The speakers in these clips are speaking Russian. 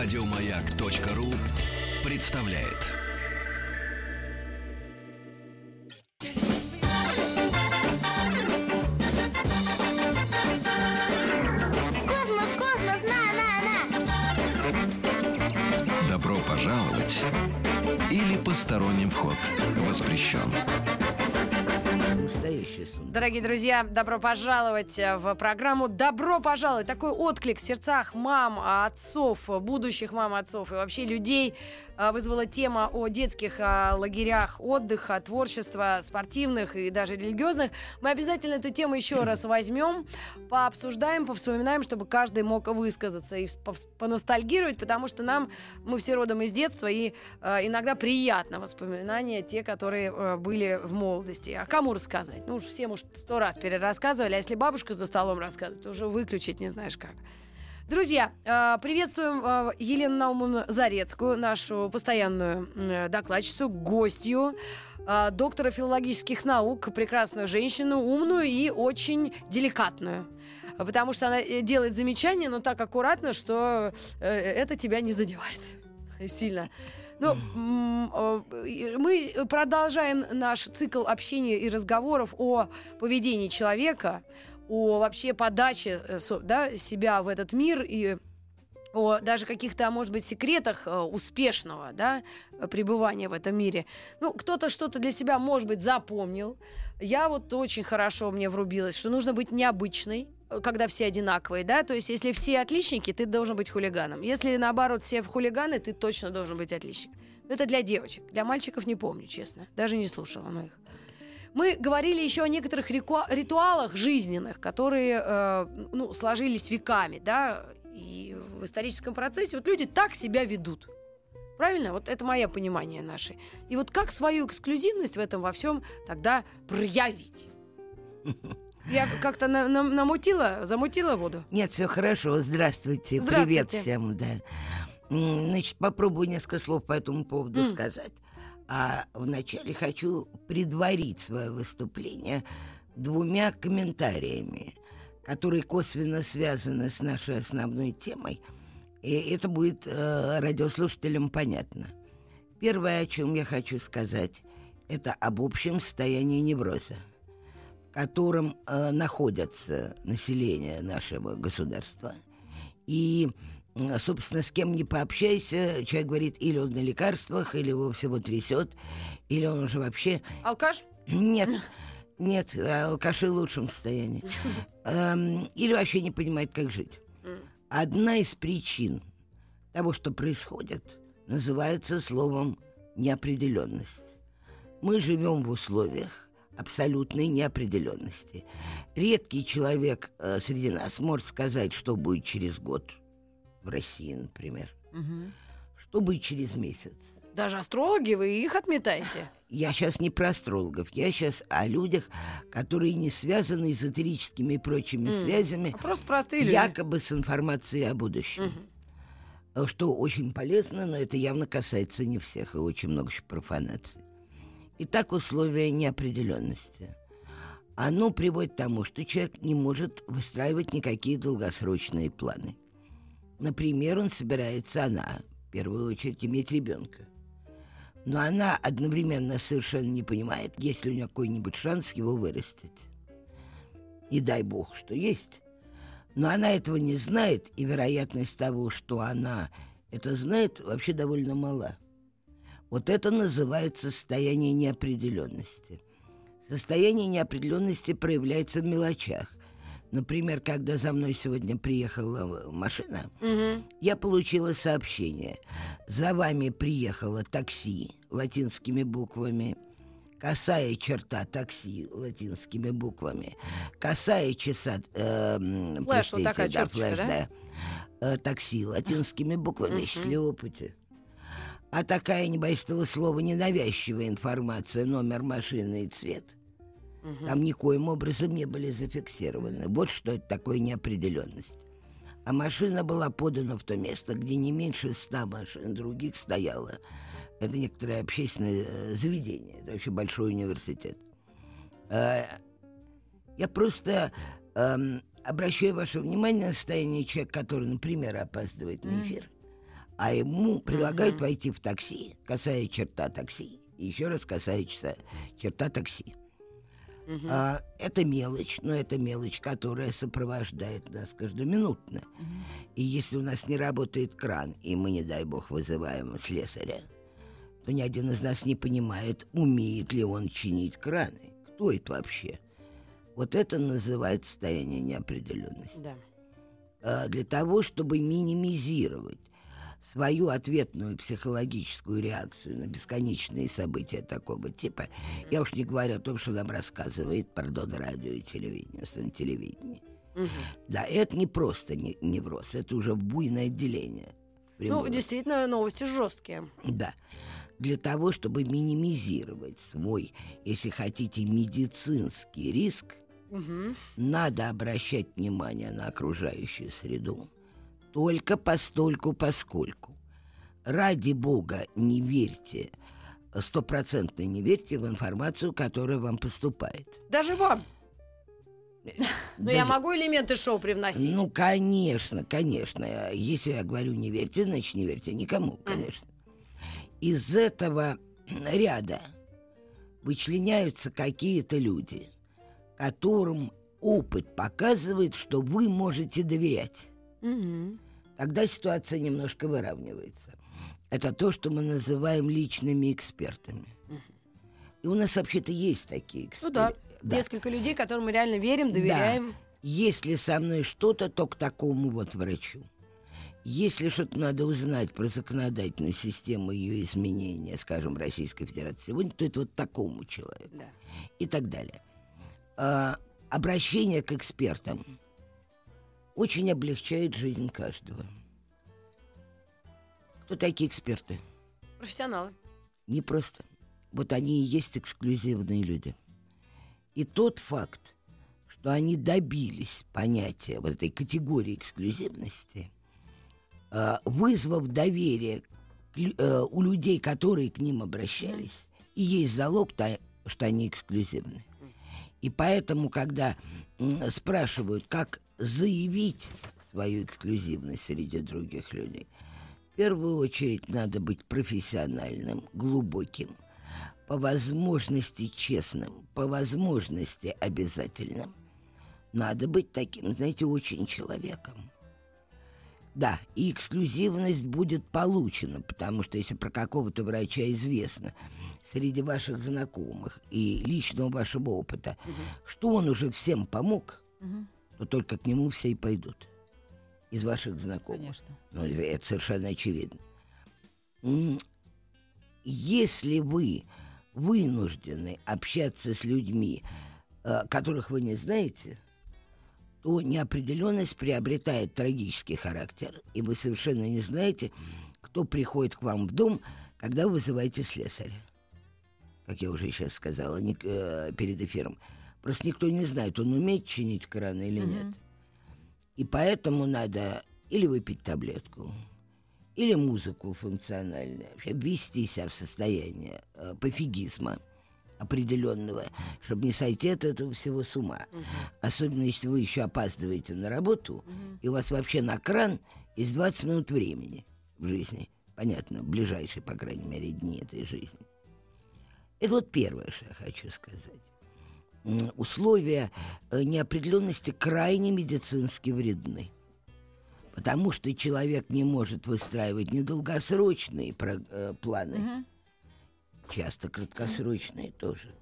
Радиомаяк.ру представляет. Космос, космос, на, на, на! Добро пожаловать или посторонним вход воспрещен. Настоящий сон. Дорогие друзья, добро пожаловать э, в программу «Добро пожаловать». Такой отклик в сердцах мам, отцов, будущих мам, отцов и вообще людей э, вызвала тема о детских э, лагерях отдыха, творчества, спортивных и даже религиозных. Мы обязательно эту тему еще раз возьмем, пообсуждаем, повспоминаем, чтобы каждый мог высказаться и поностальгировать, потому что нам, мы все родом из детства, и иногда приятно воспоминания те, которые были в молодости. А кому рассказать? Ну уж всем уж сто раз перерассказывали, а если бабушка за столом рассказывает, то уже выключить не знаешь как. Друзья, э, приветствуем э, Елену Наумовну Зарецкую, нашу постоянную э, докладчицу, гостью, доктора филологических наук, прекрасную женщину, умную и очень деликатную. Потому что она делает замечания, но так аккуратно, что это тебя не задевает сильно. Ну, и мы продолжаем наш цикл общения и разговоров о поведении человека, о вообще подаче э, да, себя в этот мир и о даже каких-то, может быть, секретах э, успешного да, пребывания в этом мире. Ну, кто-то что-то для себя, может быть, запомнил. Я вот очень хорошо мне врубилась, что нужно быть необычной, когда все одинаковые, да, то есть если все отличники, ты должен быть хулиганом. Если, наоборот, все хулиганы, ты точно должен быть отличник. Но это для девочек. Для мальчиков не помню, честно. Даже не слушала но их. Мы говорили еще о некоторых ритуалах жизненных, которые э, ну, сложились веками, да, и в историческом процессе вот люди так себя ведут. Правильно? Вот это мое понимание наше. И вот как свою эксклюзивность в этом во всем тогда проявить? Я как-то на- на- намутила, замутила воду. Нет, все хорошо. Здравствуйте. Здравствуйте. Привет всем, да. Значит, попробую несколько слов по этому поводу М. сказать. А вначале хочу предварить свое выступление двумя комментариями, которые косвенно связаны с нашей основной темой. И это будет э, радиослушателям понятно. Первое, о чем я хочу сказать, это об общем состоянии невроза, котором э, находится население нашего государства. И, собственно, с кем не пообщайся, человек говорит, или он на лекарствах, или его всего трясет, или он уже вообще... Алкаш? Нет, нет, алкаши в лучшем состоянии. Эм, Или вообще не понимает, как жить. Одна из причин того, что происходит, называется словом неопределенность. Мы живем в условиях абсолютной неопределенности. Редкий человек э, среди нас может сказать, что будет через год в России, например, что будет через месяц. Даже астрологи, вы их отметаете? Я сейчас не про астрологов, я сейчас о людях, которые не связаны эзотерическими и прочими М. связями, А просто простые люди. якобы с информацией о будущем. Мгм. Э, Что очень полезно, но это явно касается не всех, и очень много еще профанаций. Итак, условия неопределенности. Оно приводит к тому, что человек не может выстраивать никакие долгосрочные планы. Например, он собирается, она, в первую очередь, иметь ребенка. Но она одновременно совершенно не понимает, есть ли у нее какой-нибудь шанс его вырастить. И дай бог, что есть. Но она этого не знает, и вероятность того, что она это знает, вообще довольно мала. Вот это называется состояние неопределенности. Состояние неопределенности проявляется в мелочах. Например, когда за мной сегодня приехала машина, Мгм. я получила сообщение. За вами приехало такси латинскими буквами. Косая черта такси латинскими буквами. Косая часа... э, slash, вот такая да, черточка, slash, да? да. Э, такси латинскими буквами, Мгм. счастливого пути. А такая, не боюсь этого слова, ненавязчивая информация, номер машины и цвет, Мгм. там никоим образом не были зафиксированы. Вот что это такое неопределенность. А машина была подана в то место, где не меньше ста машин других стояло. Это некоторое общественное э, заведение, это вообще большой университет. Э, Я просто эм, обращаю ваше внимание на состояние человека, который, например, опаздывает на эфир. А ему предлагают войти в такси, касая черта такси. Еще раз касается черта такси. Мгм. А, это мелочь, но это мелочь, которая сопровождает нас каждоминутно. И если у нас не работает кран, и мы, не дай бог, вызываем слесаря, то ни один из нас не понимает, умеет ли он чинить краны. Кто это вообще? Вот это называется состояние неопределенности. Да. А, Для того, чтобы минимизировать свою ответную психологическую реакцию на бесконечные события такого типа, я уж не говорю о том, что нам рассказывает, пардон, радио и телевидение, на телевидении. Мгм. Да, это не просто не- невроз, это уже буйное отделение. Ну, действительно, новости жесткие. Да. Для того, чтобы минимизировать свой, если хотите, медицинский риск, Мгм. надо обращать внимание на окружающую среду. Только постольку поскольку. Ради бога, не верьте, стопроцентно не верьте в информацию, которая вам поступает. Даже вам. Но я Даже- могу элементы шоу привносить. Ну, конечно, конечно. Если я говорю не верьте, значит не верьте никому, конечно. Из этого ряда вычленяются какие-то люди, которым опыт показывает, что вы можете доверять. Мгм. Тогда ситуация немножко выравнивается. Это то, что мы называем личными экспертами. И у нас вообще-то есть такие Ну эксперты. да. Несколько людей, которым мы реально верим, доверяем. Если со мной что-то, то к такому вот врачу. Если что-то надо узнать про законодательную систему ее изменения, скажем, Российской Федерации сегодня, то это вот такому человеку Да. и так далее. А, обращение к экспертам очень облегчает жизнь каждого. Кто такие эксперты? Профессионалы. Не просто. Вот они и есть эксклюзивные люди. И тот факт, что они добились понятия вот этой категории эксклюзивности, э, вызвав доверие э, у людей, которые к ним обращались, и есть залог, то, что они эксклюзивны. И поэтому, когда спрашивают, как заявить свою эксклюзивность среди других людей, в первую очередь надо быть профессиональным, глубоким, по возможности честным, по возможности обязательным. Надо быть таким, знаете, очень человеком. Да, и эксклюзивность будет получена, потому что если про какого-то врача известно среди ваших знакомых и личного вашего опыта, что он уже всем помог, Мгм. То только к нему все и пойдут. Из ваших знакомых. Конечно. Ну, это совершенно очевидно. Если вы вынуждены общаться с людьми, э, которых вы не знаете, то неопределенность приобретает трагический характер, и вы совершенно не знаете, кто приходит к вам в дом, когда вы вызываете слесаря. Как я уже сейчас сказала э, перед эфиром. Просто никто не знает, он умеет чинить краны или нет. И поэтому надо или выпить таблетку, или музыку функциональную, вообще ввести себя в состояние э, пофигизма определенного, чтобы не сойти от этого всего с ума. Особенно если вы еще опаздываете на работу, и у вас вообще на кран есть 20 минут времени в жизни. Понятно, ближайшие, по крайней мере, дни этой жизни. Это вот первое, что я хочу сказать. Условия э, неопределенности крайне медицински вредны. Потому что человек не может выстраивать недолгосрочные э, планы, Мгм. часто краткосрочные тоже.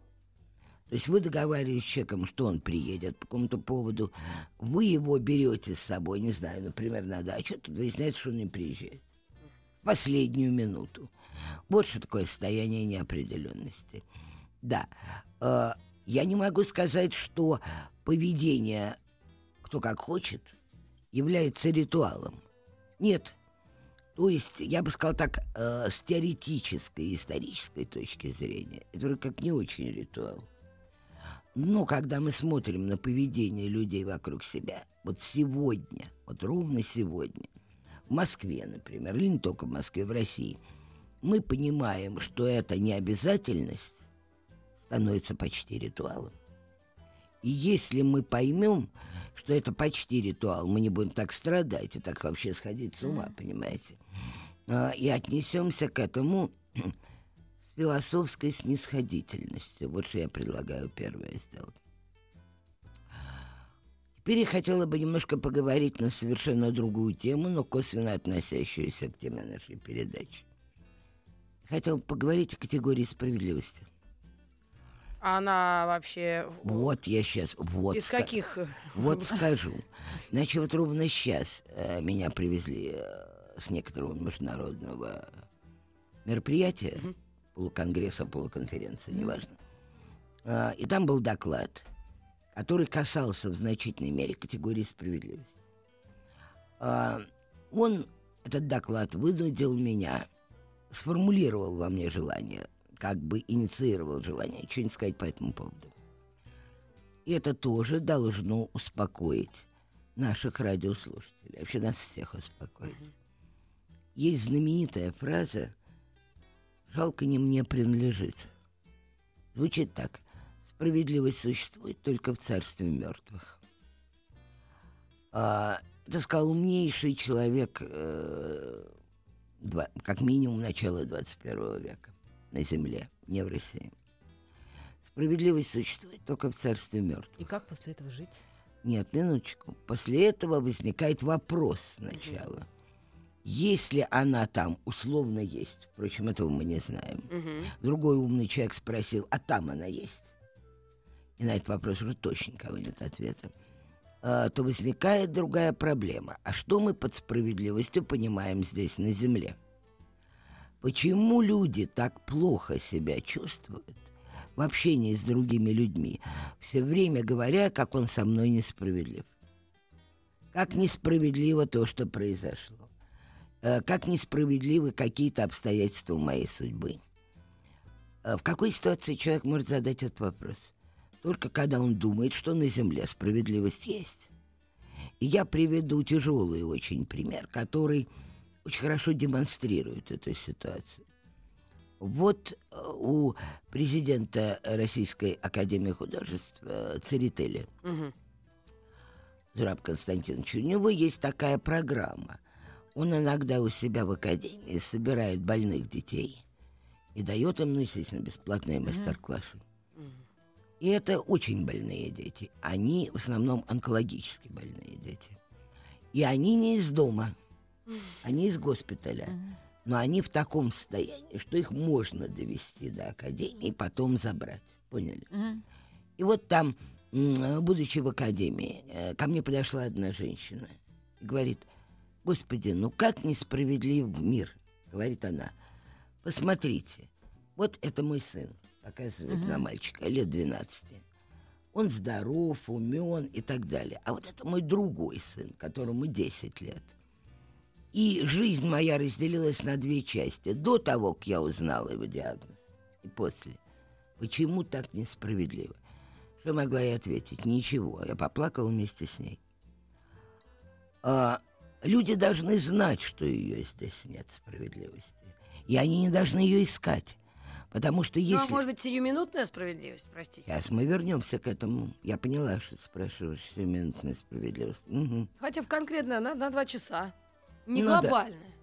То есть вы договариваетесь с человеком, что он приедет по какому-то поводу, вы его берете с собой, не знаю, например, на дачу, тут выясняется, что он не приезжает. Последнюю минуту. Вот что такое состояние неопределенности. Да, э, я не могу сказать, что поведение кто как хочет является ритуалом. Нет. То есть, я бы сказал так, э, с теоретической исторической точки зрения, это вроде как не очень ритуал. Но когда мы смотрим на поведение людей вокруг себя, вот сегодня, вот ровно сегодня, в Москве, например, или не только в Москве, в России, мы понимаем, что это не обязательность становится почти ритуалом. И если мы поймем, что это почти ритуал, мы не будем так страдать и так вообще сходить с ума, понимаете? а, и отнесемся к этому с философской снисходительностью. Вот что я предлагаю первое сделать. Теперь я хотела бы немножко поговорить на совершенно другую тему, но косвенно относящуюся к теме нашей передачи. Хотела бы поговорить о категории справедливости. Она вообще... Вот я сейчас... Вот Из ска- каких? э, Вот скажу. Значит, вот ровно сейчас э, меня привезли э, с некоторого международного мероприятия, Мгм. полуконгресса, полуконференции, неважно. А, и там был доклад, который касался в значительной мере категории справедливости. А, он, этот доклад, вынудил меня, сформулировал во мне желание, как бы инициировал желание что-нибудь сказать по этому поводу. И это тоже должно успокоить наших радиослушателей, вообще нас всех успокоить. Есть знаменитая фраза «жалко не мне принадлежит». Звучит так. Справедливость существует только в царстве мертвых. А, это сказал умнейший человек, э, два- как минимум начала 21 века на Земле, не в России. Справедливость существует только в царстве мертвых. И как после этого жить? Нет, минуточку. После этого возникает вопрос сначала. Если она там условно есть, впрочем, этого мы не знаем. Мгм. Другой умный человек спросил, а там она есть? И на этот вопрос уже точно никого нет ответа. А, то возникает другая проблема. А что мы под справедливостью понимаем здесь, на Земле? Почему люди так плохо себя чувствуют в общении с другими людьми, все время говоря, как он со мной несправедлив? Как несправедливо то, что произошло? Э, Как несправедливы какие-то обстоятельства моей судьбы? А В какой ситуации человек может задать этот вопрос? Только когда он думает, что на Земле справедливость есть. И я приведу тяжелый очень пример, который очень хорошо демонстрирует эту ситуацию. Вот э, у президента Российской Академии Художеств Церетели Мгм. Зураб Константинович, у него есть такая программа. Он иногда у себя в академии собирает больных детей и дает им, ну, естественно, бесплатные мастер-классы. И это очень больные дети. Они в основном онкологически больные дети. И они не из дома, они из госпиталя. Но они в таком состоянии, что их можно довести до академии и потом забрать. Поняли? И вот там, будучи в академии, э, ко мне подошла одна женщина и говорит, «Господи, ну как несправедлив мир?» Говорит она. «Посмотрите, вот это мой сын», показывает на мальчика, лет 12. Он здоров, умен и так далее. А вот это мой другой сын, которому 10 лет. И жизнь моя разделилась на две части. До того, как я узнала его диагноз, и после. Почему так несправедливо? Что могла я ответить? Ничего. Я поплакала вместе с ней. А, люди должны знать, что ее здесь нет справедливости. И они не должны ее искать. Потому что Ну, а если... может быть, сиюминутная справедливость, простите? Сейчас мы вернемся к этому. Я поняла, что спрашиваешь минутная справедливость. Мгм. Хотя бы конкретно на, на два часа. Не Ну да. глобальная.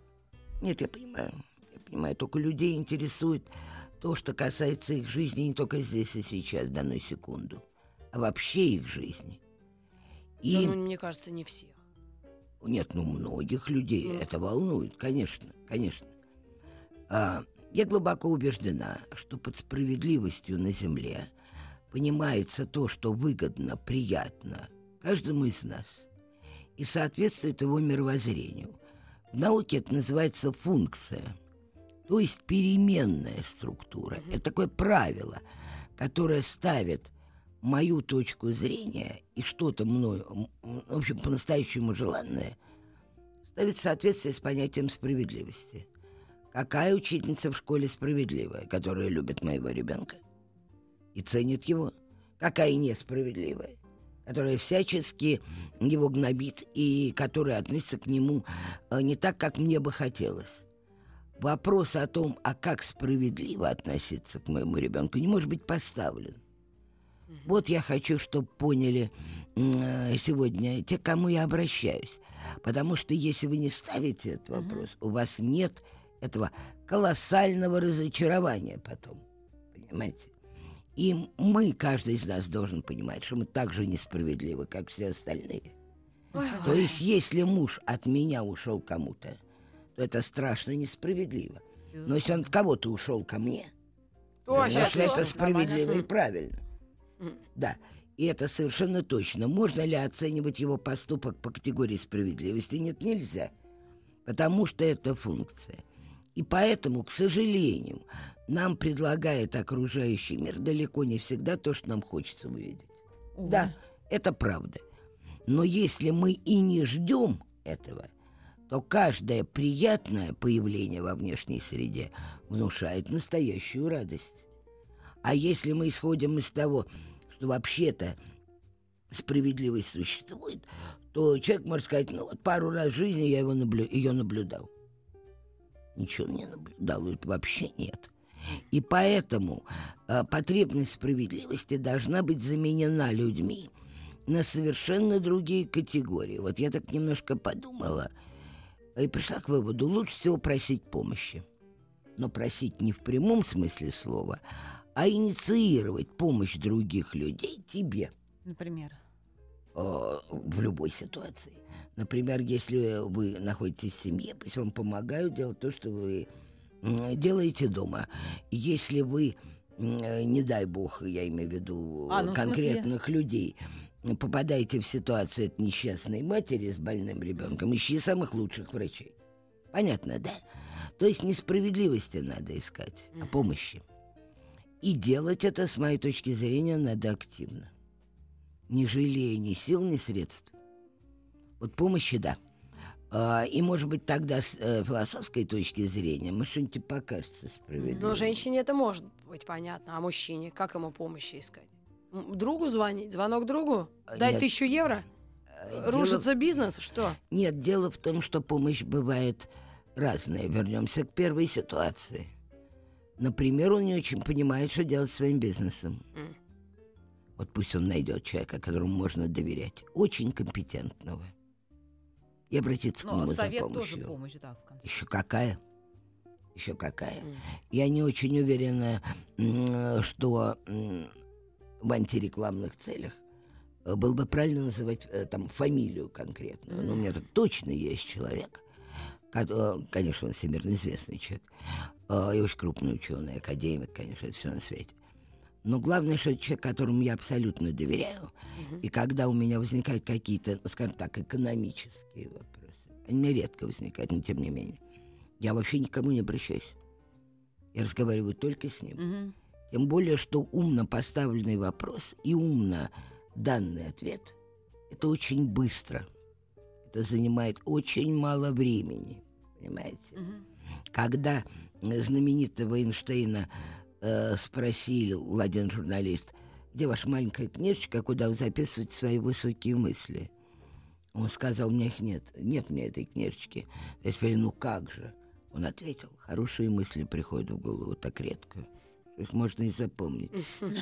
Нет, я понимаю. Я понимаю, только людей интересует то, что касается их жизни не только здесь и сейчас, данную секунду, а вообще их жизни. И Да, ну, мне кажется, не всех. нет, ну многих людей Ну. это волнует, конечно, конечно. А, я глубоко убеждена, что под справедливостью на земле понимается то, что выгодно, приятно каждому из нас и соответствует его мировоззрению. В науке это называется функция, то есть переменная структура. Это такое правило, которое ставит мою точку зрения и что-то мною, в общем, по-настоящему желанное, ставит в соответствие с понятием справедливости. Какая учительница в школе справедливая, которая любит моего ребенка и ценит его? Какая несправедливая, которая всячески его гнобит и которая относится к нему э, не так, как мне бы хотелось? Вопрос о том, а как справедливо относиться к моему ребенку, не может быть поставлен. Вот я хочу, чтобы поняли э, сегодня те, к кому я обращаюсь. Потому что если вы не ставите этот вопрос, у вас нет этого колоссального разочарования потом. Понимаете? И мы, каждый из нас должен понимать, что мы так же несправедливы, как все остальные. То есть, если муж от меня ушел кому-то, то это страшно несправедливо. Но если он от кого-то ушел ко мне, Точно, значит, это справедливо и правильно. Да, и это совершенно точно. Можно ли оценивать его поступок по категории справедливости? Нет, нельзя. Потому что это функция. И поэтому, к сожалению, нам предлагает окружающий мир далеко не всегда то, что нам хочется увидеть. Увы. Да, это правда. Но если мы и не ждем этого, то каждое приятное появление во внешней среде внушает настоящую радость. А если мы исходим из того, что вообще-то справедливость существует, то человек может сказать, ну вот пару раз в жизни я его наблю... ее наблюдал. Ничего не наблюдал, это вообще нет. И поэтому э, потребность справедливости должна быть заменена людьми на совершенно другие категории. Вот я так немножко подумала и пришла к выводу, лучше всего просить помощи. Но просить не в прямом смысле слова, а инициировать помощь других людей тебе Например. Э, в любой ситуации. Например, если вы находитесь в семье, пусть вам помогают делать то, что вы делаете дома. Если вы, не дай бог, я имею в виду А, ну, в конкретных людей, м, попадаете в ситуацию от несчастной матери с больным ребенком, ищи самых лучших врачей. Понятно, да? То есть несправедливости надо искать, а помощи. И делать это, с моей точки зрения, надо активно не жалея ни сил, ни средств. Вот помощи, да. А, и, может быть, тогда с э, философской точки зрения, может, что-нибудь покажется справедливым. Но женщине это может быть понятно, а мужчине как ему помощи искать? Другу звонить? Звонок другу? А, Дать нет. тысячу евро? Э, дело Рушится бизнес? Что? Нет, дело в том, что помощь бывает разная. Вернемся к первой ситуации. Например, он не очень понимает, что делать с своим бизнесом. М. Вот пусть он найдет человека, которому можно доверять. Очень компетентного. И обратиться к Но нему за совет помощью. тоже помощь, да, в конце. Еще какая? Еще какая? М. Я не очень уверена, что в антирекламных целях э, было бы правильно называть э, там фамилию конкретную. Но у меня так точно есть человек, э, конечно, он всемирно известный человек, и очень крупный ученый, академик, конечно, это все на свете. Но главное, что человек, которому я абсолютно доверяю, Мгм. и когда у меня возникают какие-то, скажем так, экономические вопросы, они меня редко возникают, но тем не менее, я вообще никому не обращаюсь. Я разговариваю только с ним. Мгм. Тем более, что умно поставленный вопрос и умно данный ответ – это очень быстро. Это занимает очень мало времени, понимаете? Мгм. Когда знаменитого Эйнштейна э, спросил один журналист, где ваша маленькая книжечка, куда вы записываете свои высокие мысли? Он сказал, у меня их нет. Нет меня этой книжечки. Я сказал, ну как же? Он ответил, хорошие мысли приходят в голову так редко. что Их можно и запомнить.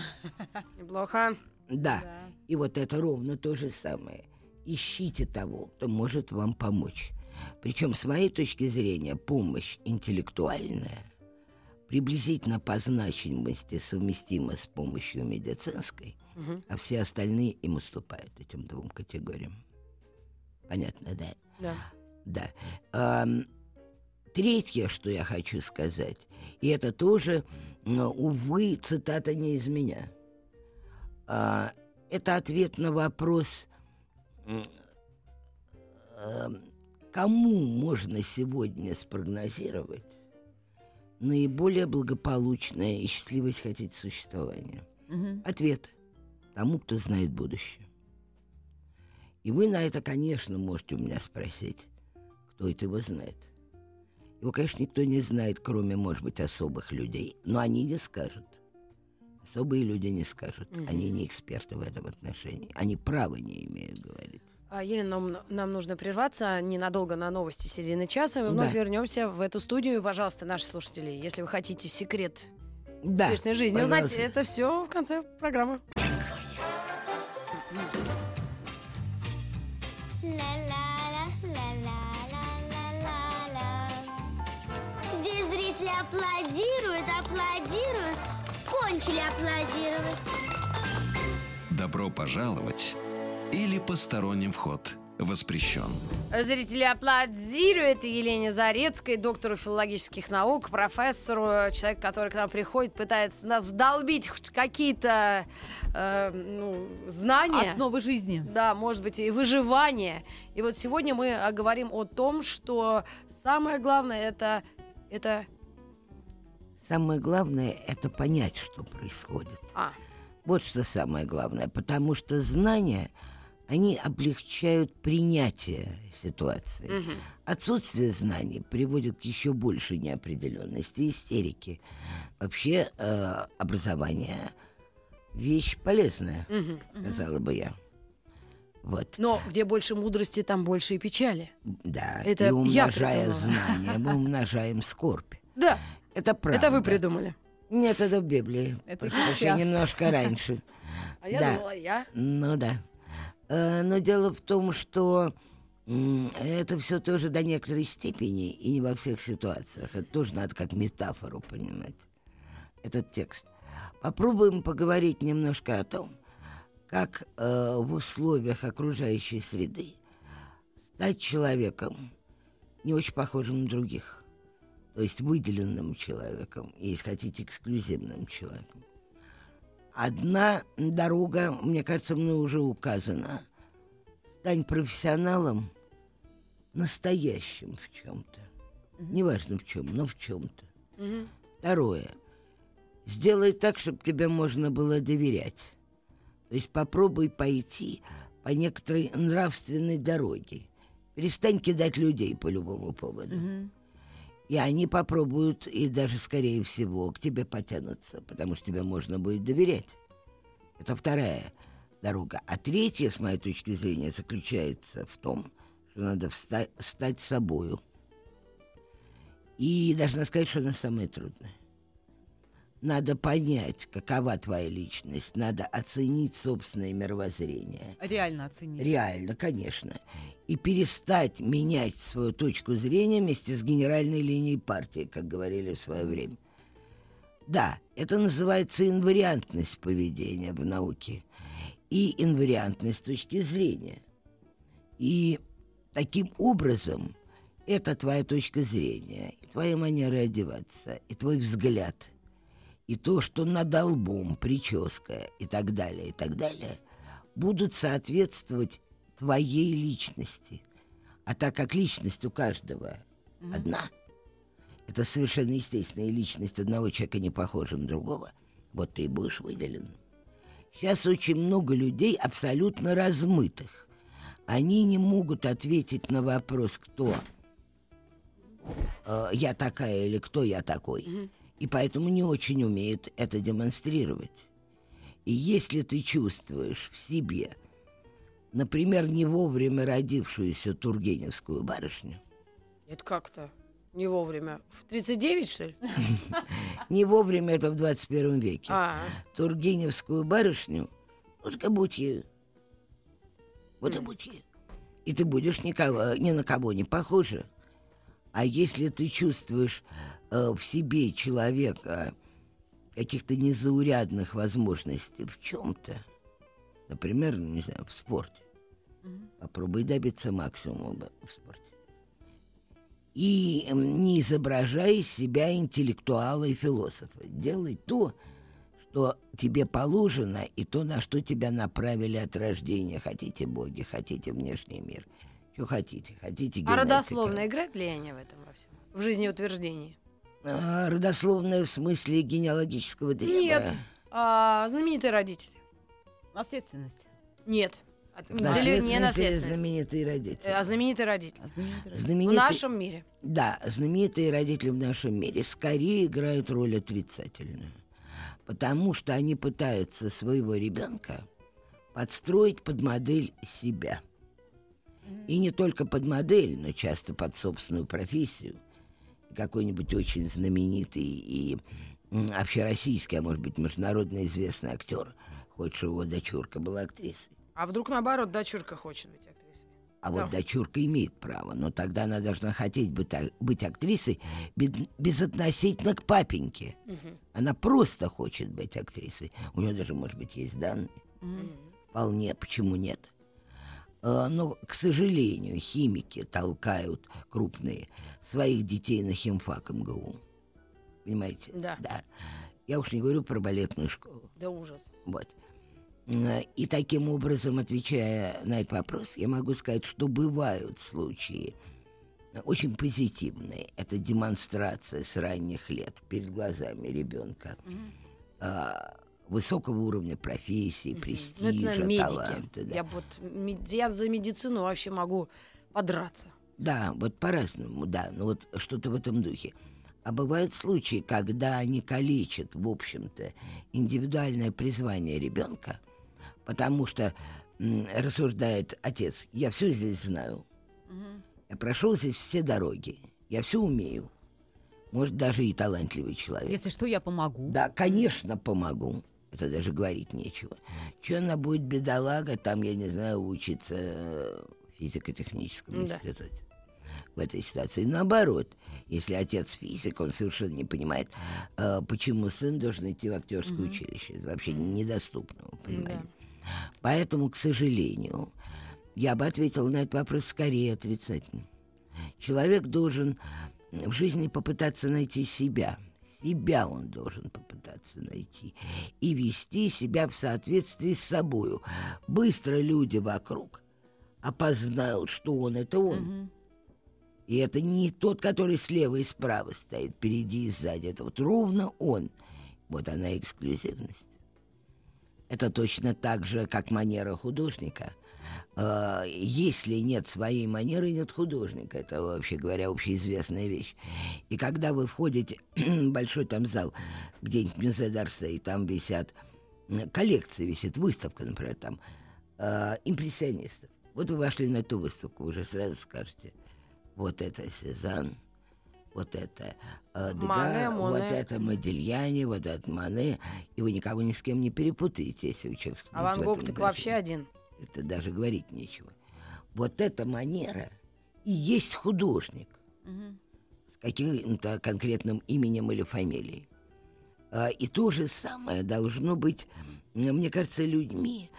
Неплохо. Да. Да. И вот это ровно то же самое. Ищите того, кто может вам помочь. Причем, с моей точки зрения, помощь интеллектуальная приблизительно по значимости совместима с помощью медицинской, Мгм. а все остальные им уступают этим двум категориям. Понятно, да? Да. Да. Ам, третье, что я хочу сказать, и это тоже, увы, цитата не из меня. А, это ответ на вопрос, кому можно сегодня спрогнозировать наиболее благополучное и счастливое хотите существование. Мгм. Ответ тому, кто знает будущее. И вы на это, конечно, можете у меня спросить, кто это его знает. Его, конечно, никто не знает, кроме, может быть, особых людей. Но они не скажут. Особые люди не скажут. Мгм. Они не эксперты в этом отношении. Они права не имеют говорить. А, Елена, нам, нам нужно прерваться ненадолго на новости середины часа. Мы вновь да. вернемся в эту студию. Пожалуйста, наши слушатели, если вы хотите секрет да, успешной жизни пожалуйста. узнать, это все в конце программы. Здесь зрители аплодируют, аплодируют, кончили аплодировать. Добро пожаловать или посторонним вход воспрещен. Зрители аплодируют Елене Зарецкой, доктору филологических наук, профессору, человек, который к нам приходит, пытается нас вдолбить хоть какие-то э, ну, знания. Основы жизни. Да, может быть, и выживание. И вот сегодня мы говорим о том, что самое главное это, это... Самое главное — это понять, что происходит. А, Вот что самое главное, потому что знания, они облегчают принятие ситуации. мгм. Отсутствие знаний приводит к еще большей неопределенности, истерике. Вообще э, образование вещь полезная, Мгм. сказала бы я. Вот, Но где больше мудрости, там больше и печали. да. Это и я умножая придумала. знания, мы умножааем скорбь. Да, Это правда. это вы придумали. Нет, это в Библии. Это еще немножко раньше. А я Да. думала, я. Ну да. Э, Но дело в том, что это все тоже до некоторой степени и не во всех ситуациях. Это тоже надо как метафору понимать. Этот текст. Попробуем поговорить немножко о том, как э, в условиях окружающей среды стать человеком не очень похожим на других. То есть выделенным человеком, и, если хотите, эксклюзивным человеком. Одна дорога, мне кажется, мной уже указана. Стань профессионалом настоящим в чем-то. Неважно в чем, но в чем-то. Мгм. Второе. Сделай так, чтобы тебе можно было доверять. То есть попробуй пойти по некоторой нравственной дороге. Перестань кидать людей по любому поводу. Мгм. И они попробуют, и даже, скорее всего, к тебе потянутся, потому что тебе можно будет доверять. Это вторая дорога. А третья, с моей точки зрения, заключается в том, что надо вста- стать собою. И должна сказать, что она самая трудная. Надо понять, какова твоя личность, надо оценить собственное мировоззрение. Реально оценить. Реально, конечно. И перестать менять свою точку зрения вместе с генеральной линией партии, как говорили в свое время. Да, это называется инвариантность поведения в науке. И инвариантность точки зрения. И таким образом это твоя точка зрения, и твоя манера одеваться, и твой взгляд, и то, что над лбом, прическа и так далее, и так далее, будут соответствовать твоей личности. А так как личность у каждого одна, это совершенно естественная личность одного человека не похожа на другого, вот ты и будешь выделен. Сейчас очень много людей абсолютно размытых. Они не могут ответить на вопрос, кто э, я такая или кто я такой. И поэтому не очень умеют это демонстрировать. И если ты чувствуешь в себе, например, не вовремя родившуюся тургеневскую барышню, Это как-то не вовремя. В 39, что ли? не вовремя это в 21 веке, А, тургеневскую барышню, вот как будь ею. Вот и будь ею. И ты будешь никого, ни на кого не похожа. А если ты чувствуешь в себе человека каких-то незаурядных возможностей в чем-то, например, не знаю, в спорте, попробуй добиться максимума в спорте. И не изображай из себя интеллектуала и философа. Делай то, что тебе положено, и то, на что тебя направили от рождения. Хотите боги, хотите внешний мир. Что хотите? Хотите а генетика. родословно играет влияние в этом во всем? В жизнеутверждении? А, родословная в смысле генеалогического древа? Нет. А, знаменитые родители? Наследственность. Нет. Наследственность не или наследственность. знаменитые родители? Э, А знаменитые родители. А знаменитый родитель. В Знаменитые... нашем мире. Да, знаменитые родители в нашем мире скорее играют роль отрицательную. Потому что они пытаются своего ребенка подстроить под модель себя. И не только под модель, но часто под собственную профессию. Какой-нибудь очень знаменитый и общероссийский, а может быть международно известный актер чтобы его дочурка была актрисой. А вдруг наоборот, дочурка хочет быть актрисой? А вот Да. дочурка имеет право, но тогда она должна хотеть быть, а- быть актрисой безотносительно к папеньке. Мгм. Она просто хочет быть актрисой. У нее даже, может быть, есть данные. Мгм. Вполне, почему нет? А, Но, к сожалению, химики толкают крупные своих детей на химфак МГУ. Понимаете? Да. Да. Я уж не говорю про балетную школу. Да ужас. Вот. М, И таким образом, отвечая на этот вопрос, я могу сказать, что бывают случаи э, очень позитивные. Это демонстрация с ранних лет перед глазами ребенка Мгм. Высокого уровня профессии, Ну, это, престижа, наверное, медики. таланта. да. Я вот я за медицину вообще могу подраться. Да, вот по-разному, да, ну вот что-то в этом духе. А бывают случаи, когда они калечат, в общем-то, индивидуальное призвание ребенка, потому что м, рассуждает отец, я все здесь знаю, Мгм. я прошел здесь все дороги, я все умею, может, даже и талантливый человек. Если что, я помогу. Да, конечно, помогу. Это даже говорить нечего. Че она будет бедолага, там, я не знаю, учиться э, в физико-техническом Да. институте. В этой ситуации. Наоборот, если отец физик, он совершенно не понимает, э, почему сын должен идти в актерское Мгм. училище. Это вообще недоступно, понимаете. Да. Поэтому, к сожалению, я бы ответила на этот вопрос скорее отрицательно. Человек должен в жизни попытаться найти себя. Себя он должен попытаться найти. И вести себя в соответствии с собою. Быстро люди вокруг опознают, что он это он. Мгм. И это не тот, который слева и справа стоит, впереди и сзади. Это вот ровно он. Вот она эксклюзивность. Это точно так же, как манера художника. Э, Если нет своей манеры, нет художника. Это, вообще говоря, общеизвестная вещь. И когда вы входите в большой там зал, где-нибудь Мюзе d'Orsay, и там висят коллекции, висит выставка, например, там э, импрессионистов. Вот вы вошли на эту выставку, уже сразу скажете, вот это Сезанн, вот это э, Дега, Мане, вот это Модильяне, вот это Мане, и вы никого ни с кем не перепутаете, если вы человек А Ван Гог так вообще один. Это даже говорить нечего. Вот эта манера и есть художник с каким-то конкретным именем или фамилией. А, И то же самое должно быть, мне кажется, людьми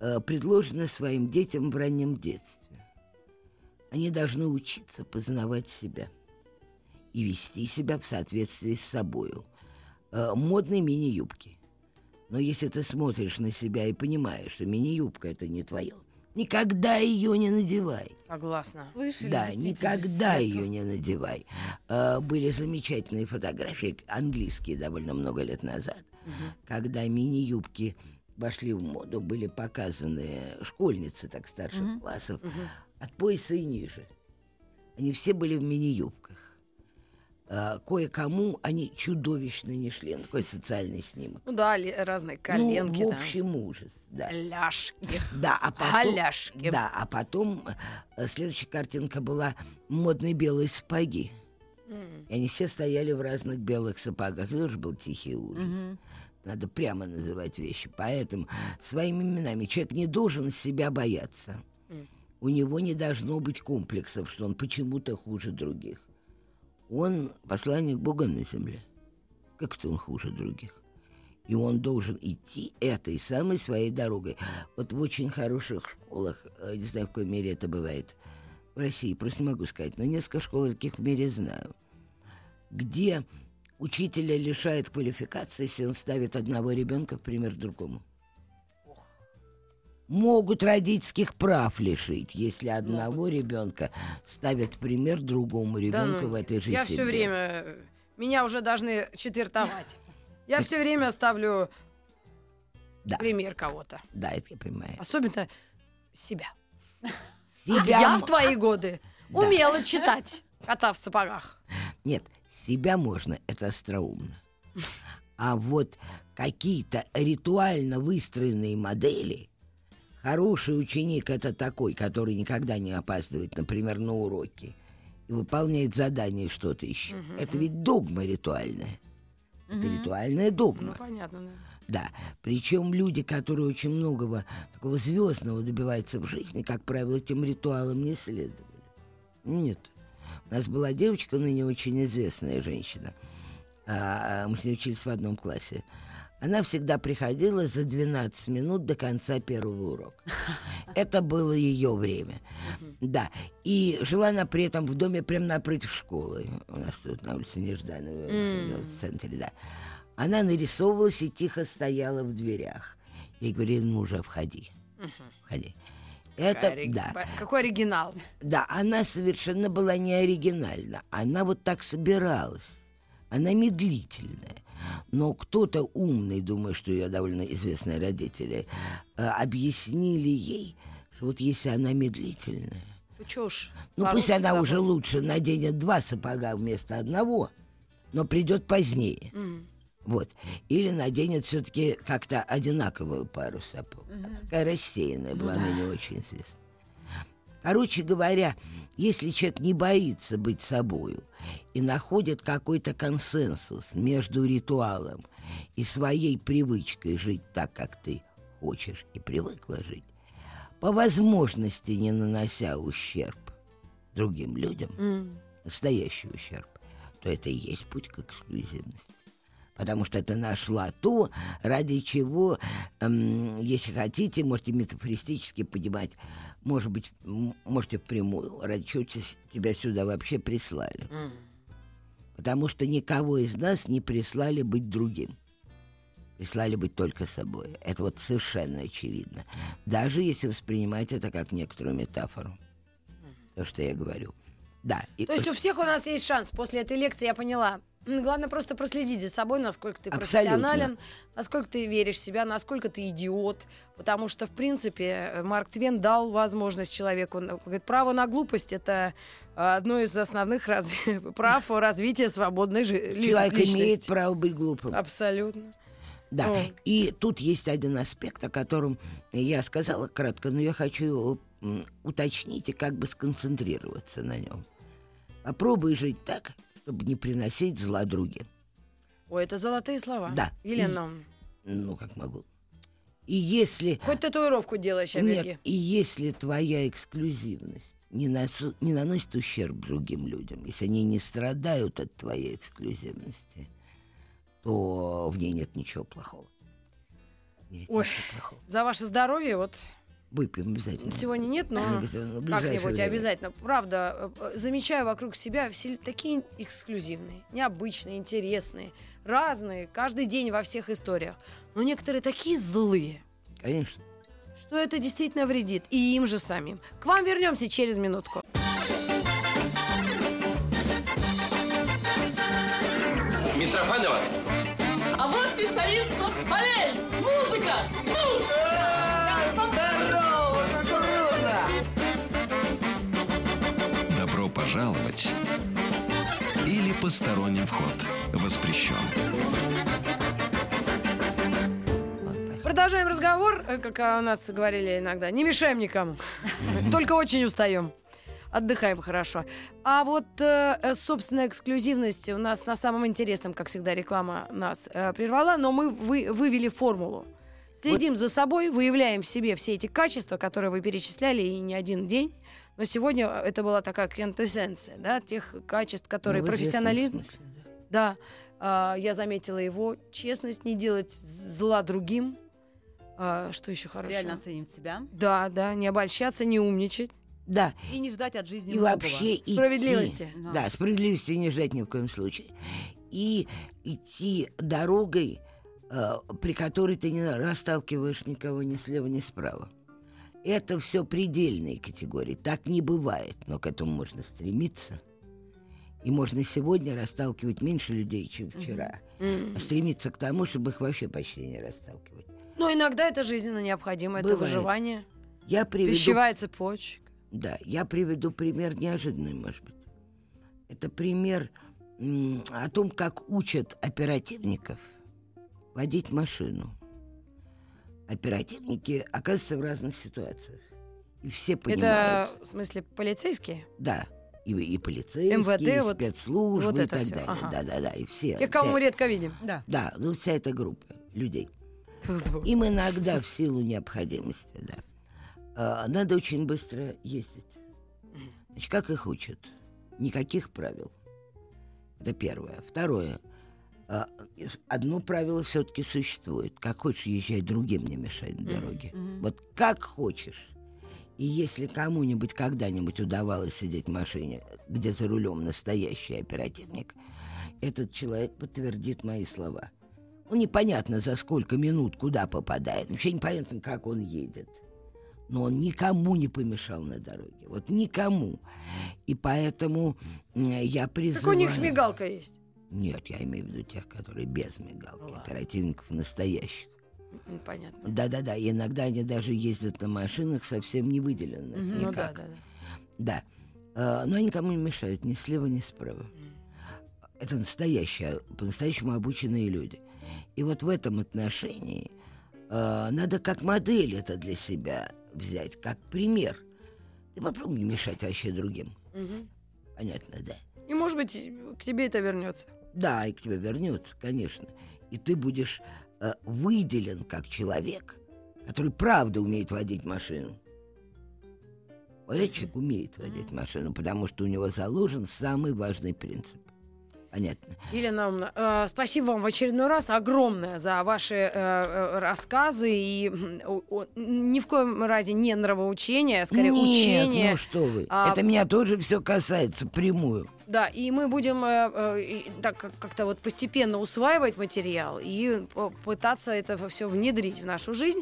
э, предложено своим детям в раннем детстве. Они должны учиться познавать себя и вести себя в соответствии с собою. Э, Модные мини-юбки. Но если ты смотришь на себя и понимаешь, что мини-юбка это не твое, никогда ее не надевай. Согласна. Слышали? Да, никогда ее не надевай. А, были замечательные фотографии, английские довольно много лет назад, когда мини-юбки вошли в моду, были показаны школьницы так старших Мгм. классов Мгм. от пояса и ниже. Они все были в мини-юбках. А, кое-кому они чудовищно не шли. Ну, такой социальный снимок. Ну да, разные коленки ну, в там. общем, ужас. Да. Ляжки. Да, а потом, Халяшки. да, а потом э, следующая картинка была модные белые сапоги. М. И они все стояли в разных белых сапогах. Это тоже был тихий ужас. Мгм. Надо прямо называть вещи. Поэтому своими именами человек не должен себя бояться. М. У него не должно быть комплексов, что он почему-то хуже других. Он посланник Бога на земле. Как это он хуже других? И он должен идти этой самой своей дорогой. Вот в очень хороших школах, э, не знаю, в какой мере это бывает, в России, просто не могу сказать, но несколько школ таких в мире знаю, где учителя лишает квалификации, если он ставит одного ребенка в пример другому. Могут родительских прав лишить, если одного ребенка ставят пример другому Да ребенку ну в этой же Я все время... Меня уже должны четвертовать. Я все время ставлю Да. пример кого-то. Да, это я понимаю. Особенно себя. Себя Я в твои годы Да. умела читать кота в сапогах. Нет, себя можно, это остроумно. А вот какие-то ритуально выстроенные модели, хороший ученик это такой, который никогда не опаздывает, например, на уроки, и выполняет задание и что-то еще. Мгм, Это ведь догма ритуальная. Это Мгм. ритуальная Ну, догма. понятно, да. Да, причем люди, которые очень многого такого звездного добиваются в жизни, как правило, этим ритуалам не следовали. Нет. У нас была девочка, но не очень известная женщина. А, мы с ней учились в одном классе. Она всегда приходила за 12 минут до конца первого урока. Это было ее время. Да. И жила она при этом в доме прямо напротив школы. У нас тут на улице Нежданова, в центре, да. Она нарисовывалась и тихо стояла в дверях. Я говорю, ну уже входи. Входи. Это, Ори- да. Какой оригинал. Да, она совершенно была не оригинальна. Она вот так собиралась. Она медлительная. Но кто-то умный, думаю, что ее довольно известные родители, э, объяснили ей, что вот если она медлительная, Ну уж. ну пусть она уже лучше наденет два сапога вместо одного, но придет позднее. М. Вот. Или наденет все-таки как-то одинаковую пару сапог. Такая рассеянная была, она не очень известна. Короче говоря, если человек не боится быть собою и находит какой-то консенсус между ритуалом и своей привычкой жить так, как ты хочешь и привыкла жить, по возможности не нанося ущерб другим людям, М. настоящий ущерб, то это и есть путь к эксклюзивности. Потому что ты нашла то, ради чего, эм, если хотите, можете метафористически понимать, может быть, можете впрямую, ради чего те- тебя сюда вообще прислали. М. Потому что никого из нас не прислали быть другим. Прислали быть только собой. Это вот совершенно очевидно. Даже если воспринимать это как некоторую метафору. То, что я говорю. Да. и- То есть у всех у нас есть шанс. После этой лекции я поняла. Главное просто проследить за собой, насколько ты Абсолютно. профессионален, насколько ты веришь в себя, насколько ты идиот. Потому что, в принципе, э, Марк Твен дал возможность человеку... Говорит, право на глупость — это э, одно из основных раз- прав развития свободной жизни. Человек имеет право быть глупым. Абсолютно. Да, О. и тут есть один аспект, о котором я сказала кратко, но я хочу его уточнить и как бы сконцентрироваться на нем. Попробуй жить так, чтобы не приносить зла другим. Ой, это золотые слова. Да. Елена, Ну, как могу. И если... хоть татуировку делаешь, Амельги. Нет, и если твоя эксклюзивность не, носу- не наносит ущерб другим людям, если они не страдают от твоей эксклюзивности, то в ней нет ничего плохого. Нет Ой. ничего плохого. За ваше здоровье, вот Выпьем обязательно. сегодня нет, но... Обязательно, Как-нибудь обязательно. Правда, э, э, замечаю вокруг себя все такие эксклюзивные, необычные, интересные, разные, каждый день во всех историях. Но некоторые такие злые, Конечно. что это действительно вредит и им же самим. К вам вернемся через минутку. Добро пожаловать или посторонним вход воспрещен. Продолжаем разговор, э, как а, у нас говорили иногда. Не мешаем никому. Только очень устаем. Отдыхаем хорошо. А вот, э, э, собственно, эксклюзивность у нас на самом интересном, как всегда, реклама нас э, прервала, но мы вы- вывели формулу. Следим за собой, выявляем в себе все эти качества, которые вы перечисляли и не один день. Но сегодня это была такая квинтэссенция, да, тех качеств, которые Ну, профессионализм, смысле, да. да, а, я заметила его. Честность, не делать зла другим. А, что еще хорошо? Реально оценивать себя. Да, да, не обольщаться, не умничать. Да, И не ждать от жизни и многого. вообще идти- Справедливости. Да. Да, справедливости не ждать ни в коем случае. И идти дорогой, э, при которой ты не расталкиваешь никого ни слева, ни справа. Это все предельные категории. Так не бывает, но к этому можно стремиться. И можно сегодня расталкивать меньше людей, чем вчера. М. А стремиться к тому, чтобы их вообще почти не расталкивать. Но иногда это жизненно необходимо, это Бывает. выживание, Я приведу пищевая цепочка. Да, я приведу пример неожиданный, может быть. Это пример о том, как учат оперативников водить машину. Оперативники оказываются в разных ситуациях. И все понимают. Это, в смысле, полицейские? Да. И, и полицейские, МВД, и вот- спецслужбы, вот и так всё, далее. ага. Да, да, да. И все. Тех, кого вся- мы редко видим. Да. Да, ну вся эта группа людей. Им иногда в силу необходимости, да. А, Надо очень быстро ездить. Значит, как их учат? Никаких правил. Это первое. Второе. А, Одно правило все-таки существует. Как хочешь, езжай, другим не мешай на дороге. Вот как хочешь. И если кому-нибудь когда-нибудь удавалось сидеть в машине, где за рулем настоящий оперативник, этот человек подтвердит мои слова. Ну, непонятно, за сколько минут куда попадает. Вообще непонятно, как он едет. Но он никому не помешал на дороге. Вот никому. И поэтому я призываю... Как у них мигалка есть. Нет, я имею в виду тех, которые без мигалки. Ладно. Оперативников настоящих. Понятно. Да-да-да. Иногда они даже ездят на машинах совсем не выделенных. Ну да, да, да. Да. А, Но они никому не мешают ни слева, ни справа. Это настоящие, по-настоящему обученные люди. И вот в этом отношении а, надо как модель это для себя взять, как пример. И попробуй не мешать вообще другим. Мгм. Понятно, да? И, может быть, к тебе это вернется. Да, и к тебе вернется, конечно. И ты будешь э, выделен как человек, который правда умеет водить машину. Вот человек умеет водить машину, потому что у него заложен самый важный принцип. Понятно. Елена э, спасибо вам в очередной раз огромное за ваши э, э, рассказы и о- о- ни в коем разе не нравоучение, а скорее Нет, учение. ну что вы. А- Это меня тоже все касается прямую. Да, и мы будем э, э, так как- как-то вот постепенно усваивать материал и пытаться это все внедрить в нашу жизнь.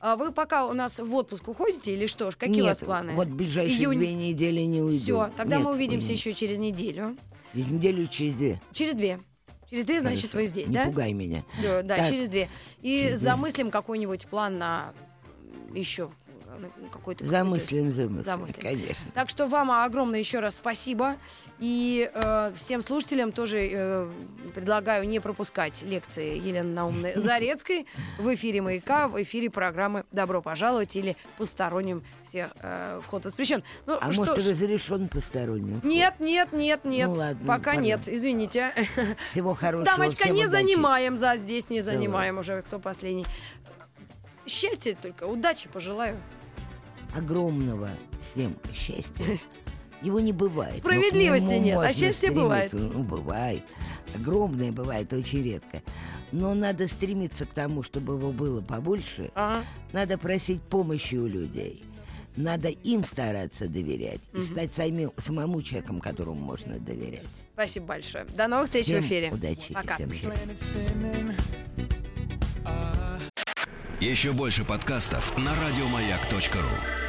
А вы пока у нас в отпуск уходите или что ж? Какие Нет, у вас планы? Вот ближайшие Июнь. две недели не уйду. Все, тогда Нет, мы увидимся уйду. еще через неделю. Через неделю, через две. Через две. Через две, значит, Хорошо. вы здесь, Не да? пугай меня. Все, да, Так. через две. И Через две. замыслим какой-нибудь план на еще какой-то. какой-то- Замыслим, замыслим. Замыслим. Конечно. Так что вам огромное еще раз спасибо. И э, всем слушателям тоже э, предлагаю не пропускать лекции Елены Наумны Зарецкой в эфире «Маяка», в эфире программы «Добро пожаловать» или «Посторонним всех э, вход воспрещен». Ну, А что может, ж, разрешен посторонним? вход? Нет, нет, нет, нет. Ну ладно, Пока пора. нет, извините. Всего хорошего. Дамочка, не удачи. занимаем, за здесь не занимаем уже, кто последний. Счастья только, удачи пожелаю. Огромного всем счастья. Его не бывает. Справедливости нет, а счастье бывает. Ну, бывает. Огромное бывает очень редко. Но надо стремиться к тому, чтобы его было побольше. Ага. Надо просить помощи у людей. Надо им стараться доверять. И стать самим, самому человеком, которому можно доверять. Спасибо большое. До новых встреч Всем в эфире. удачи Пока. всем. Еще больше подкастов на радиомаяк.ру.